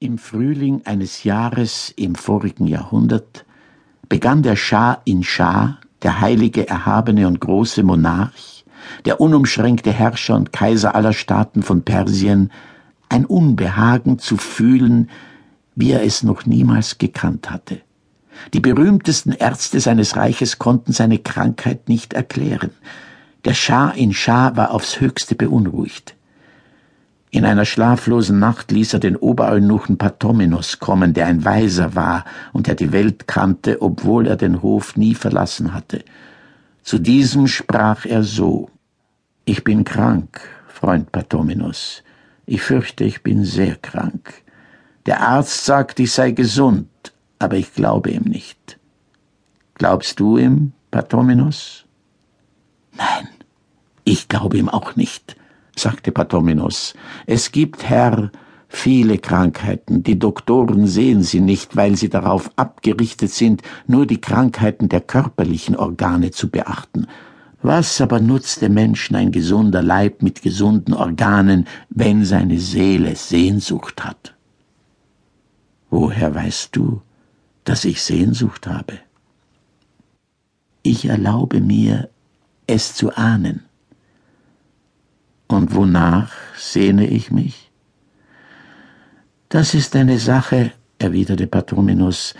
Im Frühling eines Jahres im vorigen Jahrhundert begann der Schah in Schah, der heilige, erhabene und große Monarch, der unumschränkte Herrscher und Kaiser aller Staaten von Persien, ein Unbehagen zu fühlen, wie er es noch niemals gekannt hatte. Die berühmtesten Ärzte seines Reiches konnten seine Krankheit nicht erklären. Der Schah in Schah war aufs höchste beunruhigt. In einer schlaflosen Nacht ließ er den Obereunuchen Patomenos kommen, der ein Weiser war und der die Welt kannte, obwohl er den Hof nie verlassen hatte. Zu diesem sprach er so Ich bin krank, Freund Patomenos. Ich fürchte, ich bin sehr krank. Der Arzt sagt, ich sei gesund, aber ich glaube ihm nicht. Glaubst du ihm, Patomenos? Nein, ich glaube ihm auch nicht sagte Patomenos. Es gibt, Herr, viele Krankheiten. Die Doktoren sehen sie nicht, weil sie darauf abgerichtet sind, nur die Krankheiten der körperlichen Organe zu beachten. Was aber nutzt dem Menschen ein gesunder Leib mit gesunden Organen, wenn seine Seele Sehnsucht hat? Woher weißt du, dass ich Sehnsucht habe? Ich erlaube mir, es zu ahnen. Und wonach sehne ich mich? Das ist eine Sache, erwiderte Patrominus,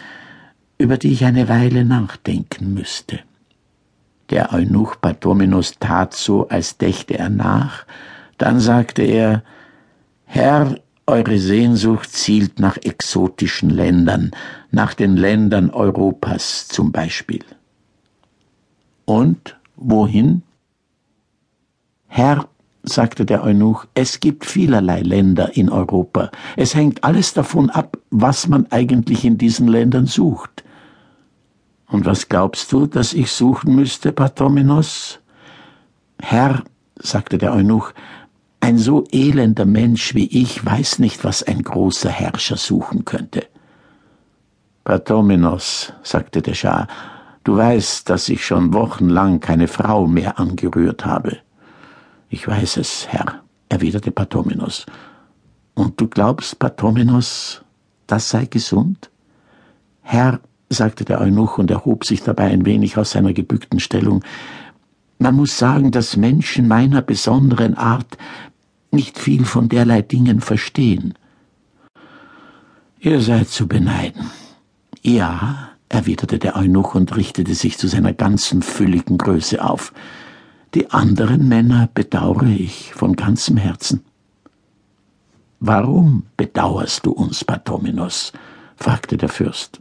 über die ich eine Weile nachdenken müsste. Der Eunuch Patrominus tat so, als dächte er nach, dann sagte er Herr, eure Sehnsucht zielt nach exotischen Ländern, nach den Ländern Europas zum Beispiel. Und wohin? Herr, sagte der Eunuch, es gibt vielerlei Länder in Europa. Es hängt alles davon ab, was man eigentlich in diesen Ländern sucht. Und was glaubst du, dass ich suchen müsste, Patrominos? Herr, sagte der Eunuch, ein so elender Mensch wie ich weiß nicht, was ein großer Herrscher suchen könnte. Patrominos, sagte der Schah, du weißt, dass ich schon wochenlang keine Frau mehr angerührt habe. Ich weiß es, Herr, erwiderte Patomenos. Und du glaubst, Patomenos, das sei gesund? Herr, sagte der Eunuch und erhob sich dabei ein wenig aus seiner gebückten Stellung, man muss sagen, dass Menschen meiner besonderen Art nicht viel von derlei Dingen verstehen. Ihr seid zu beneiden. Ja, erwiderte der Eunuch und richtete sich zu seiner ganzen fülligen Größe auf. Die anderen Männer bedauere ich von ganzem Herzen. Warum bedauerst du uns, Patominos? fragte der Fürst.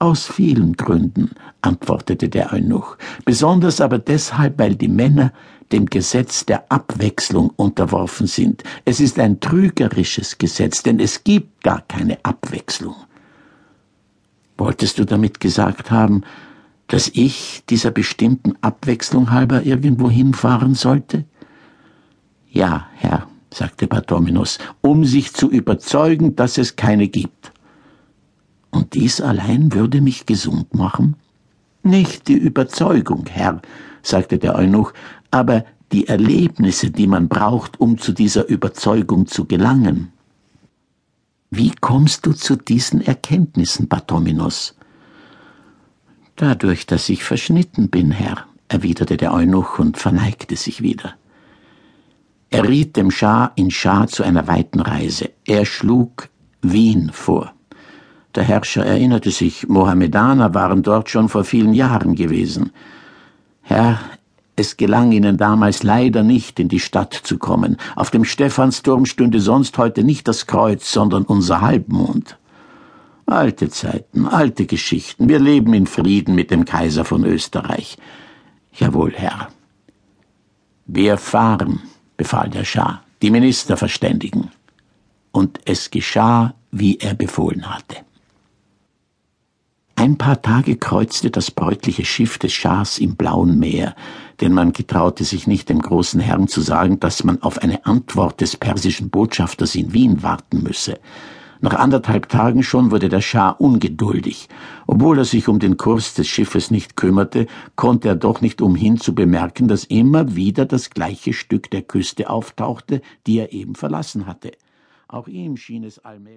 Aus vielen Gründen, antwortete der Eunuch, besonders aber deshalb, weil die Männer dem Gesetz der Abwechslung unterworfen sind. Es ist ein trügerisches Gesetz, denn es gibt gar keine Abwechslung. Wolltest du damit gesagt haben, dass ich dieser bestimmten Abwechslung halber irgendwo hinfahren sollte? Ja, Herr, sagte Bartominus, um sich zu überzeugen, dass es keine gibt. Und dies allein würde mich gesund machen? Nicht die Überzeugung, Herr, sagte der Eunuch, aber die Erlebnisse, die man braucht, um zu dieser Überzeugung zu gelangen. Wie kommst du zu diesen Erkenntnissen, Bartominus? Dadurch, dass ich verschnitten bin, Herr, erwiderte der Eunuch und verneigte sich wieder. Er riet dem Schah in Schah zu einer weiten Reise. Er schlug Wien vor. Der Herrscher erinnerte sich, Mohammedaner waren dort schon vor vielen Jahren gewesen. Herr, es gelang ihnen damals leider nicht, in die Stadt zu kommen. Auf dem Stephansturm stünde sonst heute nicht das Kreuz, sondern unser Halbmond. Alte Zeiten, alte Geschichten. Wir leben in Frieden mit dem Kaiser von Österreich. Jawohl, Herr. Wir fahren, befahl der Schah, die Minister verständigen. Und es geschah, wie er befohlen hatte. Ein paar Tage kreuzte das bräutliche Schiff des Schahs im blauen Meer, denn man getraute sich nicht dem großen Herrn zu sagen, dass man auf eine Antwort des persischen Botschafters in Wien warten müsse. Nach anderthalb Tagen schon wurde der Schah ungeduldig. Obwohl er sich um den Kurs des Schiffes nicht kümmerte, konnte er doch nicht umhin zu bemerken, dass immer wieder das gleiche Stück der Küste auftauchte, die er eben verlassen hatte. Auch ihm schien es allmählich